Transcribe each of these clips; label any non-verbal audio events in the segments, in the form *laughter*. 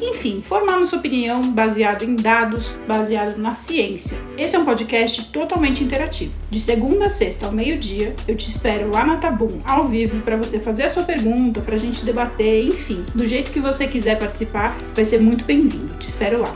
enfim, formar nossa opinião baseado em dados, baseado na ciência. Esse é um podcast totalmente interativo. De segunda a sexta ao meio-dia, eu te espero lá na Tabum, ao vivo, para você fazer a sua pergunta, para a gente debater, enfim, do jeito que você quiser participar, vai ser muito bem-vindo. Te espero lá.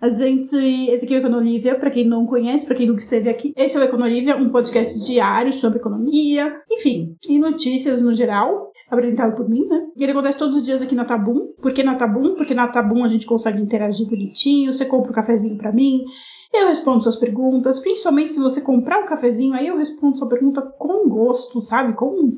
A gente, esse aqui é o Econolívia, para quem não conhece, para quem nunca esteve aqui. Esse é o Econolívia, um podcast diário sobre economia, enfim, e notícias no geral apresentado por mim, né? Ele acontece todos os dias aqui na Tabum. Por que na Tabum? Porque na Tabum a gente consegue interagir bonitinho, você compra um cafezinho para mim, eu respondo suas perguntas, principalmente se você comprar um cafezinho, aí eu respondo sua pergunta com gosto, sabe? Com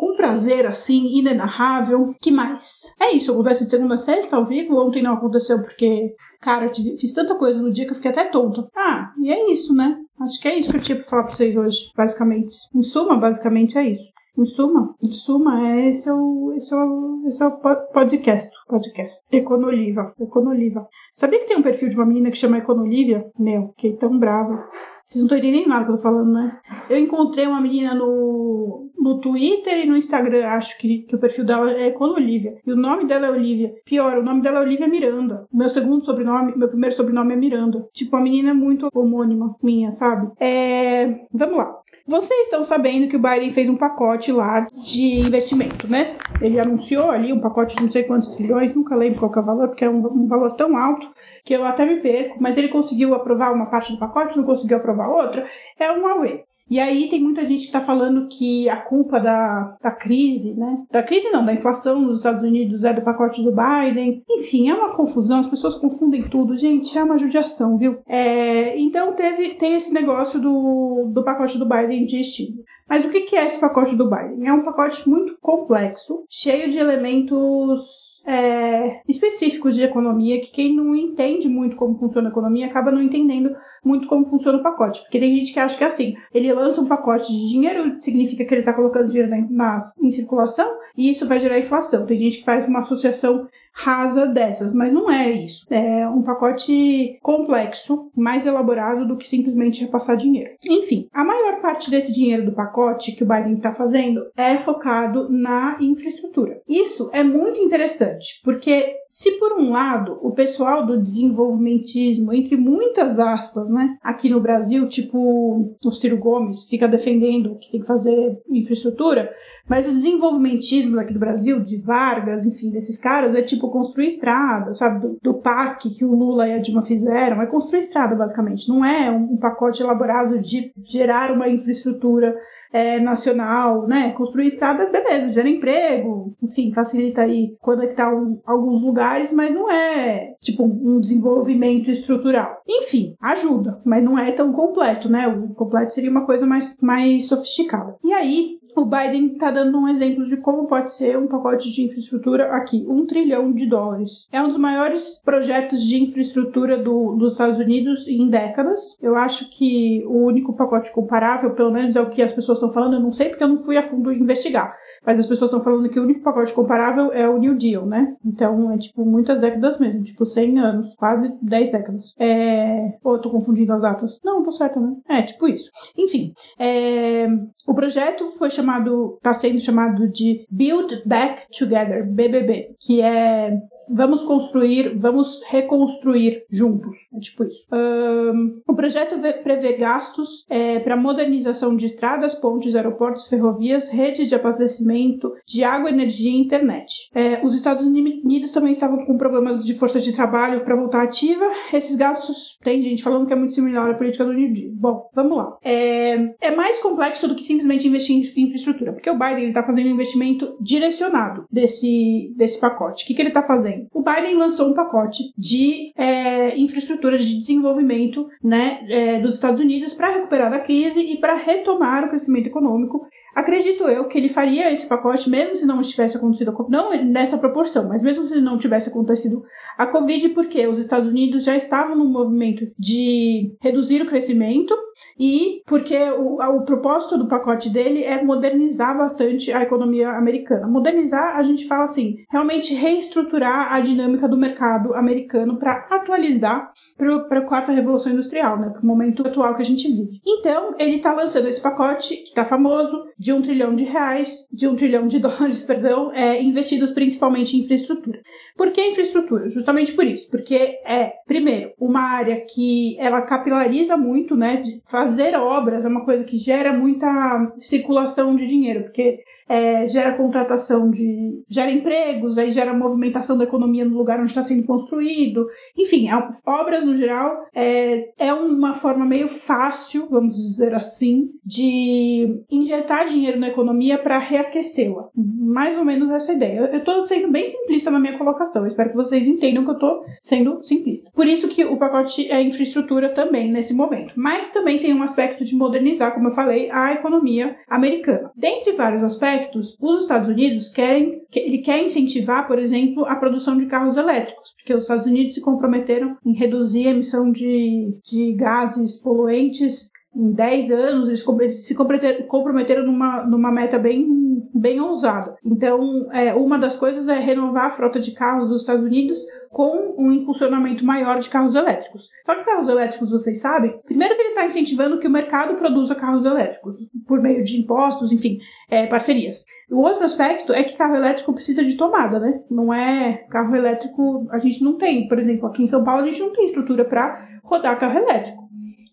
com prazer, assim, inenarrável. que mais? É isso, acontece de segunda a sexta ao vivo. Ontem não aconteceu porque, cara, eu tive, fiz tanta coisa no dia que eu fiquei até tonta. Ah, e é isso, né? Acho que é isso que eu tinha pra falar pra vocês hoje, basicamente. Em suma, basicamente é isso. Em suma, em suma, é, esse é o, esse é o, esse é o podcast, podcast. Econoliva, Econoliva. Sabia que tem um perfil de uma menina que chama Econolívia? Meu, fiquei tão brava. Vocês não estão entendendo nada que eu tô falando, né? Eu encontrei uma menina no, no Twitter e no Instagram, acho que, que o perfil dela é Econolívia. E o nome dela é Olivia. Pior, o nome dela é Olivia Miranda. Meu segundo sobrenome, meu primeiro sobrenome é Miranda. Tipo, a menina é muito homônima minha, sabe? É. Vamos lá. Vocês estão sabendo que o Biden fez um pacote lá de investimento, né? Ele anunciou ali um pacote de não sei quantos trilhões, nunca lembro qual é o valor, porque é um, um valor tão alto que eu até me perco, mas ele conseguiu aprovar uma parte do pacote, não conseguiu aprovar outra. É um Huawei. E aí tem muita gente que está falando que a culpa da, da crise, né? Da crise não, da inflação nos Estados Unidos é do pacote do Biden. Enfim, é uma confusão, as pessoas confundem tudo. Gente, é uma judiação, viu? É, então teve, tem esse negócio do, do pacote do Biden de estímulo. Mas o que é esse pacote do Biden? É um pacote muito complexo, cheio de elementos é, específicos de economia que quem não entende muito como funciona a economia acaba não entendendo muito como funciona o pacote. Porque tem gente que acha que é assim, ele lança um pacote de dinheiro, significa que ele está colocando dinheiro na, na, em circulação e isso vai gerar inflação. Tem gente que faz uma associação rasa dessas, mas não é isso. É um pacote complexo, mais elaborado do que simplesmente repassar dinheiro. Enfim, a maior parte desse dinheiro do pacote que o Biden está fazendo é focado na infraestrutura. Isso é muito interessante, porque se por um lado o pessoal do desenvolvimentismo, entre muitas aspas, né, aqui no Brasil, tipo o Ciro Gomes, fica defendendo que tem que fazer infraestrutura, mas o desenvolvimentismo aqui do Brasil, de Vargas, enfim, desses caras, é tipo construir estrada, sabe? Do, do PAC que o Lula e a Dilma fizeram, é construir estrada, basicamente. Não é um, um pacote elaborado de gerar uma infraestrutura é, nacional, né? Construir estrada, beleza, gera emprego, enfim, facilita aí conectar um, alguns lugares, mas não é tipo um desenvolvimento estrutural. Enfim, ajuda, mas não é tão completo, né? O completo seria uma coisa mais, mais sofisticada. E aí, o Biden está dando um exemplo de como pode ser um pacote de infraestrutura aqui, um trilhão de dólares. É um dos maiores projetos de infraestrutura do, dos Estados Unidos em décadas. Eu acho que o único pacote comparável, pelo menos é o que as pessoas estão falando, eu não sei porque eu não fui a fundo investigar mas as pessoas estão falando que o único pacote comparável é o New Deal, né? Então é tipo muitas décadas mesmo, tipo 100 anos, quase 10 décadas. É... Ou eu tô confundindo as datas? Não, tô certa, né? É, tipo isso. Enfim, é... o projeto foi chamado, tá sendo chamado de Build Back Together, BBB, que é vamos construir, vamos reconstruir juntos. É tipo isso. Um, o projeto prevê gastos é, para modernização de estradas, pontes, aeroportos, ferrovias, redes de abastecimento de água, energia e internet. É, os Estados Unidos também estavam com problemas de força de trabalho para voltar ativa. Esses gastos, tem gente falando que é muito similar à política do New Deal. Bom, vamos lá. É, é mais complexo do que simplesmente investir em infraestrutura, porque o Biden está fazendo um investimento direcionado desse, desse pacote. O que, que ele está fazendo? O Biden lançou um pacote de é, infraestrutura de desenvolvimento né, é, dos Estados Unidos para recuperar da crise e para retomar o crescimento econômico Acredito eu que ele faria esse pacote mesmo se não tivesse acontecido, não nessa proporção, mas mesmo se não tivesse acontecido a Covid, porque os Estados Unidos já estavam no movimento de reduzir o crescimento e porque o, o propósito do pacote dele é modernizar bastante a economia americana. Modernizar, a gente fala assim, realmente reestruturar a dinâmica do mercado americano para atualizar para a quarta revolução industrial, né, para o momento atual que a gente vive. Então, ele está lançando esse pacote que está famoso de um trilhão de reais, de um trilhão de *laughs* dólares, perdão, é, investidos principalmente em infraestrutura. Por que infraestrutura? Justamente por isso, porque é, primeiro, uma área que ela capilariza muito, né? Fazer obras é uma coisa que gera muita circulação de dinheiro, porque é, gera contratação de. gera empregos, aí gera movimentação da economia no lugar onde está sendo construído. Enfim, obras no geral é, é uma forma meio fácil, vamos dizer assim, de injetar dinheiro na economia para reaquecê-la. Mais ou menos essa ideia. Eu estou sendo bem simplista na minha colocação, espero que vocês entendam que eu estou sendo simplista. Por isso que o pacote é infraestrutura também nesse momento. Mas também tem um aspecto de modernizar, como eu falei, a economia americana. Dentre vários aspectos, aspectos, os Estados Unidos querem, ele quer incentivar, por exemplo, a produção de carros elétricos, porque os Estados Unidos se comprometeram em reduzir a emissão de, de gases poluentes em 10 anos, eles se comprometeram numa, numa meta bem, bem ousada. Então, é, uma das coisas é renovar a frota de carros dos Estados Unidos com um impulsionamento maior de carros elétricos. Só que carros elétricos, vocês sabem, primeiro que ele está incentivando que o mercado produza carros elétricos, por meio de impostos, enfim, é, parcerias. O outro aspecto é que carro elétrico precisa de tomada, né? Não é carro elétrico, a gente não tem, por exemplo, aqui em São Paulo a gente não tem estrutura para rodar carro elétrico.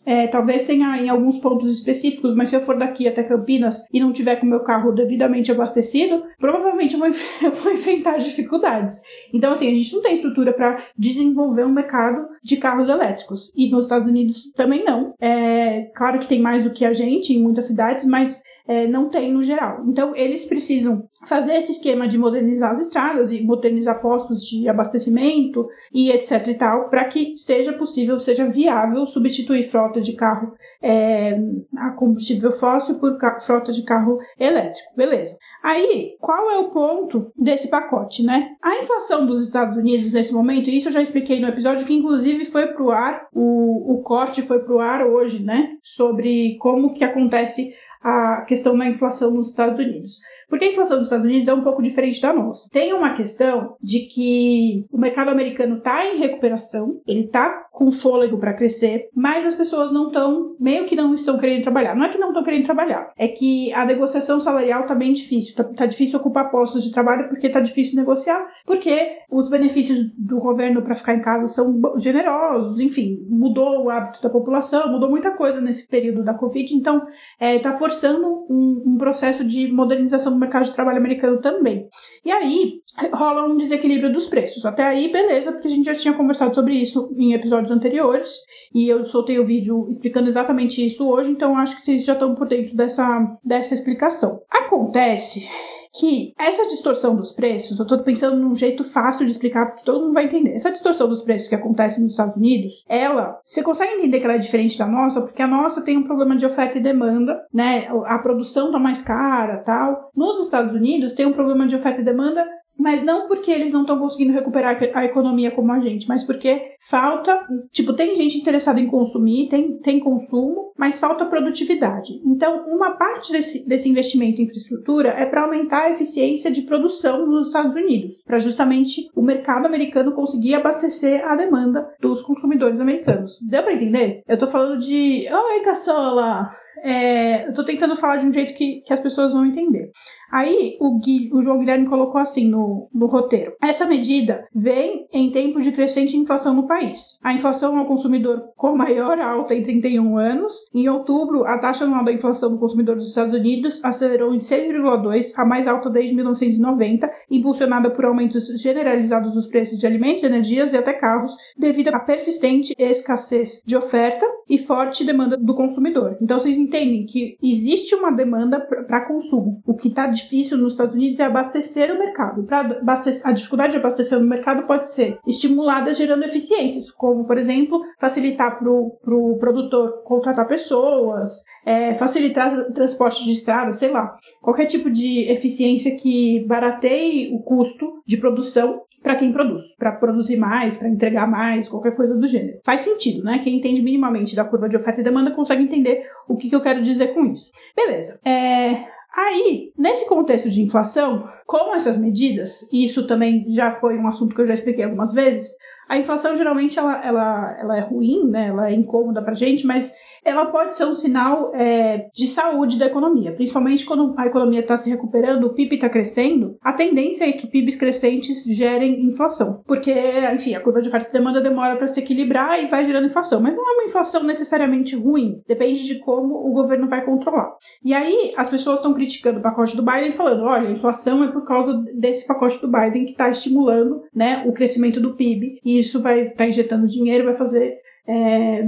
É, talvez tenha em alguns pontos específicos, mas se eu for daqui até Campinas e não tiver com meu carro devidamente abastecido, provavelmente eu vou, *laughs* eu vou enfrentar dificuldades. Então, assim, a gente não tem estrutura para desenvolver um mercado de carros elétricos. E nos Estados Unidos também não. É, claro que tem mais do que a gente em muitas cidades, mas é, não tem no geral. Então, eles precisam fazer esse esquema de modernizar as estradas e modernizar postos de abastecimento e etc e tal, para que seja possível, seja viável substituir frota de carro é, a combustível fóssil por frota de carro elétrico. Beleza. Aí, qual é o ponto desse pacote, né? A inflação dos Estados Unidos nesse momento, isso eu já expliquei no episódio que inclusive foi pro ar, o, o corte foi pro ar hoje, né? Sobre como que acontece a questão da inflação nos Estados Unidos. Porque a inflação dos Estados Unidos é um pouco diferente da nossa. Tem uma questão de que o mercado americano está em recuperação, ele está com fôlego para crescer, mas as pessoas não estão, meio que não estão querendo trabalhar. Não é que não estão querendo trabalhar, é que a negociação salarial está bem difícil. Está tá difícil ocupar postos de trabalho porque está difícil negociar, porque os benefícios do governo para ficar em casa são generosos, enfim, mudou o hábito da população, mudou muita coisa nesse período da Covid, então está é, forçando um, um processo de modernização do mercado de trabalho americano também. E aí rola um desequilíbrio dos preços. Até aí, beleza, porque a gente já tinha conversado sobre isso em episódios anteriores. E eu soltei o vídeo explicando exatamente isso hoje, então acho que vocês já estão por dentro dessa, dessa explicação. Acontece que essa distorção dos preços, eu estou pensando num jeito fácil de explicar porque todo mundo vai entender. Essa distorção dos preços que acontece nos Estados Unidos, ela, você consegue entender que ela é diferente da nossa, porque a nossa tem um problema de oferta e demanda, né? A produção tá mais cara, tal. Nos Estados Unidos tem um problema de oferta e demanda mas não porque eles não estão conseguindo recuperar a economia como a gente, mas porque falta, tipo, tem gente interessada em consumir, tem, tem consumo, mas falta produtividade. Então, uma parte desse, desse investimento em infraestrutura é para aumentar a eficiência de produção nos Estados Unidos, para justamente o mercado americano conseguir abastecer a demanda dos consumidores americanos. Deu para entender? Eu tô falando de, oi, caçola! É, eu tô tentando falar de um jeito que, que as pessoas vão entender. Aí o, Gui, o João Guilherme colocou assim no, no roteiro: essa medida vem em tempo de crescente inflação no país. A inflação ao consumidor com maior alta em 31 anos. Em outubro, a taxa anual da inflação do consumidor dos Estados Unidos acelerou em 6,2, a mais alta desde 1990, impulsionada por aumentos generalizados dos preços de alimentos, energias e até carros, devido à persistente escassez de oferta e forte demanda do consumidor. Então vocês entendem que existe uma demanda para consumo. O que está difícil nos Estados Unidos é abastecer o mercado. Abastecer, a dificuldade de abastecer o mercado pode ser estimulada gerando eficiências, como, por exemplo, facilitar para o pro produtor contratar pessoas, é, facilitar transporte de estrada, sei lá. Qualquer tipo de eficiência que barateie o custo de produção para quem produz, para produzir mais, para entregar mais, qualquer coisa do gênero. Faz sentido, né? Quem entende minimamente da curva de oferta e demanda consegue entender o que, que eu quero dizer com isso. Beleza. É, Aí, nesse contexto de inflação, com essas medidas, e isso também já foi um assunto que eu já expliquei algumas vezes, a inflação geralmente ela, ela, ela é ruim, né? ela é incômoda pra gente, mas ela pode ser um sinal é, de saúde da economia, principalmente quando a economia está se recuperando, o PIB está crescendo, a tendência é que PIBs crescentes gerem inflação, porque, enfim, a curva de oferta e demanda demora para se equilibrar e vai gerando inflação, mas não é uma inflação necessariamente ruim, depende de como o governo vai controlar. E aí as pessoas estão criticando o pacote do Biden, falando, olha, a inflação é por causa desse pacote do Biden que está estimulando, né, o crescimento do PIB e isso vai estar tá injetando dinheiro, vai fazer é,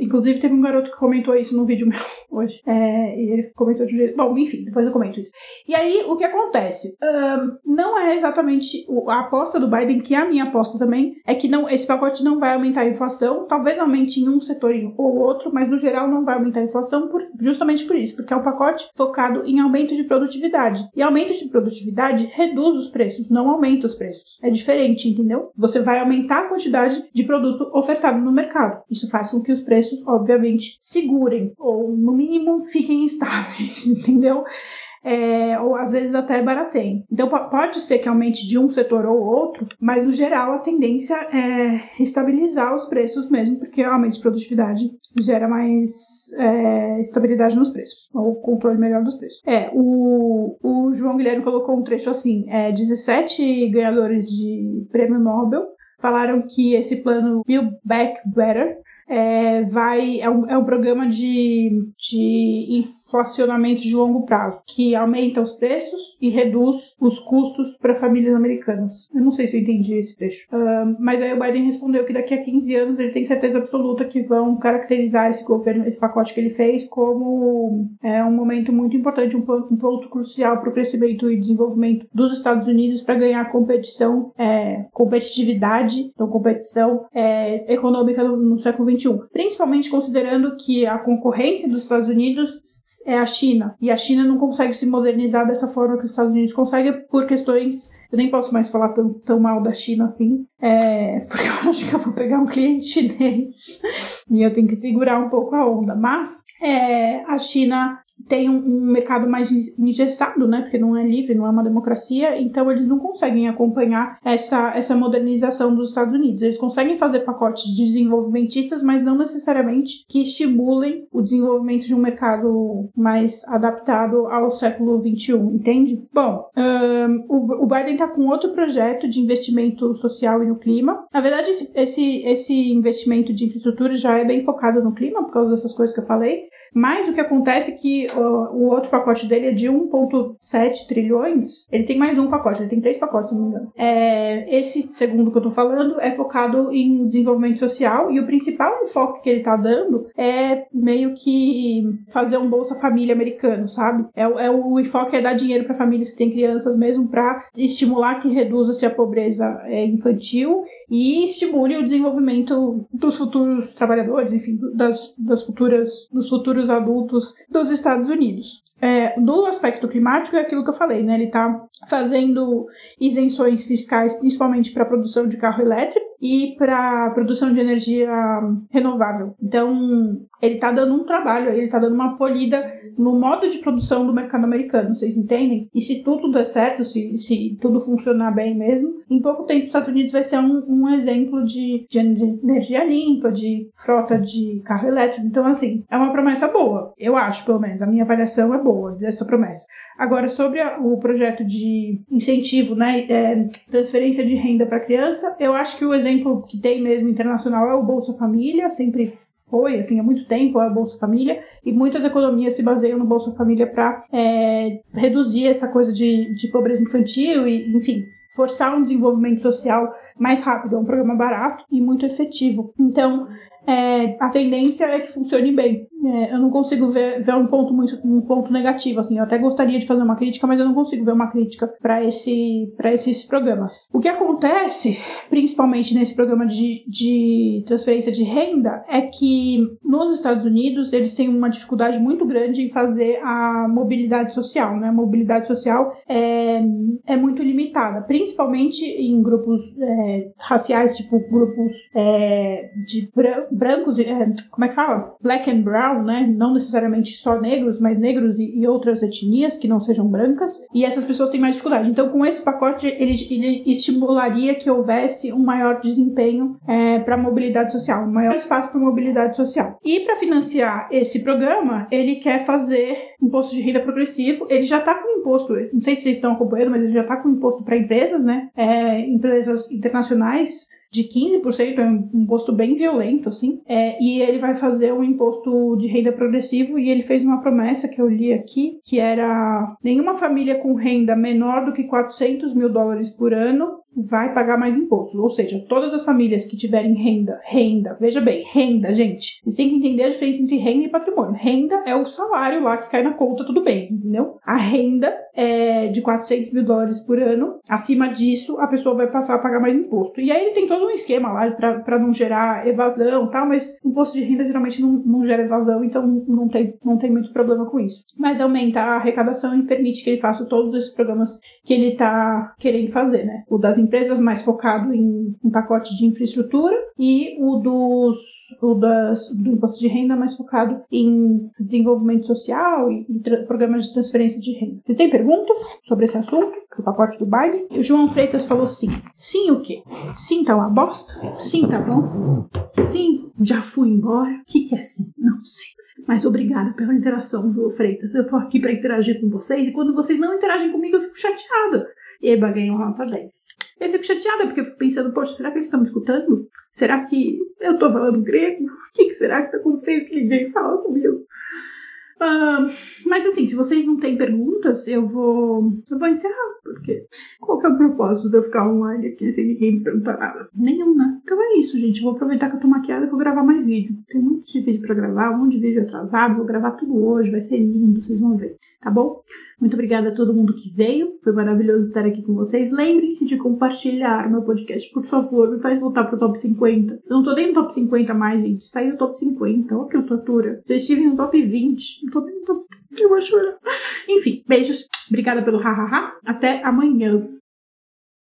inclusive, teve um garoto que comentou isso no vídeo meu *laughs* hoje. É, e ele comentou de um jeito. Bom, enfim, depois eu comento isso. E aí, o que acontece? Um, não é exatamente a aposta do Biden, que é a minha aposta também, é que não, esse pacote não vai aumentar a inflação. Talvez aumente em um setor ou outro, mas no geral não vai aumentar a inflação por, justamente por isso, porque é um pacote focado em aumento de produtividade. E aumento de produtividade reduz os preços, não aumenta os preços. É diferente, entendeu? Você vai aumentar a quantidade de produto ofertado no mercado. Isso faz com que os preços, obviamente, segurem ou, no mínimo, fiquem estáveis, *laughs* entendeu? É, ou às vezes até barateiem. Então pode ser que aumente de um setor ou outro, mas no geral a tendência é estabilizar os preços mesmo, porque aumento de produtividade gera mais é, estabilidade nos preços, ou controle melhor dos preços. É, o, o João Guilherme colocou um trecho assim: é, 17 ganhadores de prêmio Nobel falaram que esse plano Build Back Better é, vai, é um, é um programa de, de inflacionamento de longo prazo, que aumenta os preços e reduz os custos para famílias americanas. Eu não sei se eu entendi esse trecho. Uh, mas aí o Biden respondeu que daqui a 15 anos ele tem certeza absoluta que vão caracterizar esse governo, esse pacote que ele fez, como é, um momento muito importante, um ponto, um ponto crucial para o crescimento e desenvolvimento dos Estados Unidos para ganhar competição, é, competitividade, então competição é, econômica no, no século Principalmente considerando que a concorrência dos Estados Unidos é a China. E a China não consegue se modernizar dessa forma que os Estados Unidos conseguem por questões. Eu nem posso mais falar tão, tão mal da China assim, é, *laughs* porque eu acho que eu vou pegar um cliente chinês *laughs* e eu tenho que segurar um pouco a onda. Mas é, a China tem um, um, mercado mais engessado, né? Porque não é livre, não é uma democracia, então eles não conseguem acompanhar essa, essa modernização dos Estados Unidos. Eles conseguem fazer pacotes desenvolvimentistas, mas não necessariamente que estimulem o desenvolvimento de um mercado mais adaptado ao século XXI, entende? Bom, um, o, o, Biden está com outro projeto de investimento social e no clima. Na verdade, esse, esse, esse investimento de infraestrutura já é bem focado no clima, por causa dessas coisas que eu falei. Mas o que acontece é que uh, o outro pacote dele é de 1,7 trilhões. Ele tem mais um pacote, ele tem três pacotes, se não me engano. É, esse segundo que eu tô falando é focado em desenvolvimento social e o principal enfoque que ele tá dando é meio que fazer um Bolsa Família americano, sabe? É, é o enfoque é dar dinheiro para famílias que têm crianças mesmo para estimular que reduza-se a pobreza é, infantil e estimule o desenvolvimento dos futuros trabalhadores, enfim, das, das futuras, dos futuros adultos dos Estados Unidos. É, do aspecto climático é aquilo que eu falei, né? Ele está fazendo isenções fiscais, principalmente para a produção de carro elétrico e para produção de energia renovável. Então, ele está dando um trabalho, ele está dando uma polida no modo de produção do mercado americano, vocês entendem? E se tudo der certo, se, se tudo funcionar bem mesmo, em pouco tempo os Estados Unidos vai ser um, um exemplo de, de energia limpa, de frota de carro elétrico. Então, assim, é uma promessa boa. Eu acho, pelo menos. A minha avaliação é boa dessa promessa. Agora, sobre a, o projeto de incentivo, né, é, transferência de renda para criança, eu acho que o exemplo que tem mesmo internacional é o Bolsa Família, sempre foi, assim, há muito tempo a Bolsa Família, e muitas economias se baseiam no Bolsa Família para é, reduzir essa coisa de, de pobreza infantil e, enfim, forçar um desenvolvimento social mais rápido. É um programa barato e muito efetivo. Então, é, a tendência é que funcione bem. É, eu não consigo ver, ver um ponto muito um ponto negativo assim. Eu até gostaria de fazer uma crítica, mas eu não consigo ver uma crítica para esse para esses programas. O que acontece, principalmente nesse programa de, de transferência de renda, é que nos Estados Unidos eles têm uma dificuldade muito grande em fazer a mobilidade social, né? A mobilidade social é, é muito limitada, principalmente em grupos é, raciais, tipo grupos é, de brancos, é, como é que fala? Black and brown, né? Não necessariamente só negros, mas negros e, e, outras etnias que não sejam brancas. E essas pessoas têm mais dificuldade. Então, com esse pacote, ele, ele estimularia que houvesse um maior desempenho é, para mobilidade social, um maior espaço para mobilidade social. E para financiar esse programa, ele quer fazer imposto de renda progressivo. Ele já está com imposto, não sei se vocês estão acompanhando, mas ele já está com imposto para empresas, né? É, empresas internacionais de 15%, é um imposto bem violento, assim. É, e ele vai fazer um imposto de renda progressivo e ele fez uma promessa que eu li aqui, que era nenhuma família com renda menor do que 400 mil dólares por ano vai pagar mais impostos. Ou seja, todas as famílias que tiverem renda, renda, veja bem, renda, gente. Vocês têm que entender a diferença entre renda e patrimônio. Renda é o salário lá que cai na conta, tudo bem, entendeu? A renda é de 400 mil dólares por ano. Acima disso, a pessoa vai passar a pagar mais imposto. E aí ele tem todo um esquema lá para não gerar evasão tal, mas imposto de renda geralmente não, não gera evasão, então não tem, não tem muito problema com isso. Mas aumenta a arrecadação e permite que ele faça todos esses programas que ele está querendo fazer, né? O das empresas mais focado em, em pacote de infraestrutura e o dos o das, do imposto de renda mais focado em desenvolvimento social e, e programas de transferência de renda. Vocês têm perguntas sobre esse assunto? do pacote do baile. O João Freitas falou sim. Sim o quê? Sim tá uma bosta? Sim tá bom? Sim, já fui embora? O que, que é sim? Não sei. Mas obrigada pela interação, João Freitas. Eu tô aqui para interagir com vocês e quando vocês não interagem comigo eu fico chateada. Eba ganhou nota 10. Eu fico chateada porque eu fico pensando, poxa, será que eles estão me escutando? Será que eu tô falando grego? *laughs* O que, que será que tá acontecendo que ninguém fala comigo? Uh, mas assim, se vocês não têm perguntas, eu vou, eu vou encerrar, porque qual que é o propósito de eu ficar online aqui sem ninguém me perguntar nada? Nenhum, né? Então é isso, gente. Eu vou aproveitar que eu tô maquiada e vou gravar mais vídeo. Tem um monte de vídeo pra gravar, um monte de vídeo atrasado. Vou gravar tudo hoje, vai ser lindo, vocês vão ver, tá bom? Muito obrigada a todo mundo que veio. Foi maravilhoso estar aqui com vocês. Lembrem-se de compartilhar meu podcast, por favor. Me faz voltar pro top 50. Eu não tô nem no top 50 mais, gente. Saí do top 50. Olha que tortura. Já estive no top 20. Não tô nem no top 50. Eu vou chorar. Enfim, beijos. Obrigada pelo hahaha. Até amanhã.